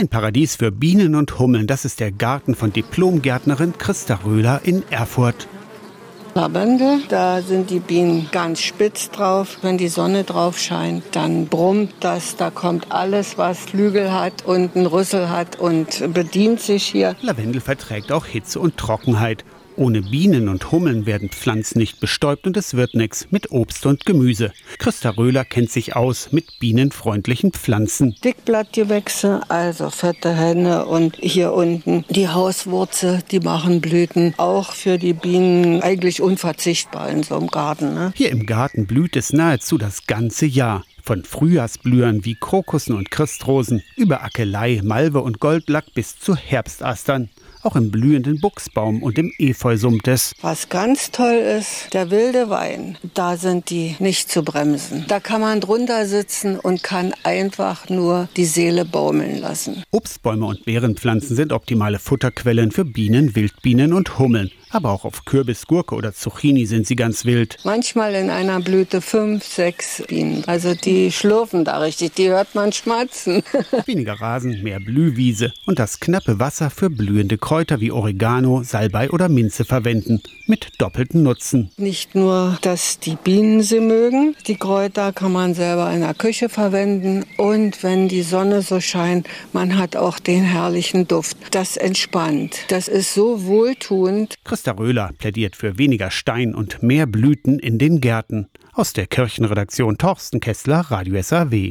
Ein Paradies für Bienen und Hummeln, das ist der Garten von Diplomgärtnerin Christa Röhler in Erfurt. Lavendel, da sind die Bienen ganz spitz drauf. Wenn die Sonne drauf scheint, dann brummt das. Da kommt alles, was Flügel hat und einen Rüssel hat und bedient sich hier. Lavendel verträgt auch Hitze und Trockenheit. Ohne Bienen und Hummeln werden Pflanzen nicht bestäubt und es wird nichts mit Obst und Gemüse. Christa Röhler kennt sich aus mit bienenfreundlichen Pflanzen. Dickblattgewächse, also fette Henne und hier unten die Hauswurzel, die machen Blüten. Auch für die Bienen eigentlich unverzichtbar in so einem Garten. Ne? Hier im Garten blüht es nahezu das ganze Jahr. Von Frühjahrsblühern wie Krokussen und Christrosen über Akelei, Malve und Goldlack bis zu Herbstastern. Auch im blühenden Buchsbaum und im Efeu summt es. Was ganz toll ist, der wilde Wein. Da sind die nicht zu bremsen. Da kann man drunter sitzen und kann einfach nur die Seele baumeln lassen. Obstbäume und Beerenpflanzen sind optimale Futterquellen für Bienen, Wildbienen und Hummeln. Aber auch auf Kürbis, Gurke oder Zucchini sind sie ganz wild. Manchmal in einer Blüte fünf, sechs Bienen. Also die schlurfen da richtig, die hört man schmatzen. Weniger Rasen, mehr Blühwiese und das knappe Wasser für blühende Kräuter wie Oregano, Salbei oder Minze verwenden. Mit doppeltem Nutzen. Nicht nur, dass die Bienen sie mögen, die Kräuter kann man selber in der Küche verwenden. Und wenn die Sonne so scheint, man hat auch den herrlichen Duft. Das entspannt. Das ist so wohltuend. Christa Röhler plädiert für weniger Stein und mehr Blüten in den Gärten. Aus der Kirchenredaktion Torsten Kessler, Radio SAW.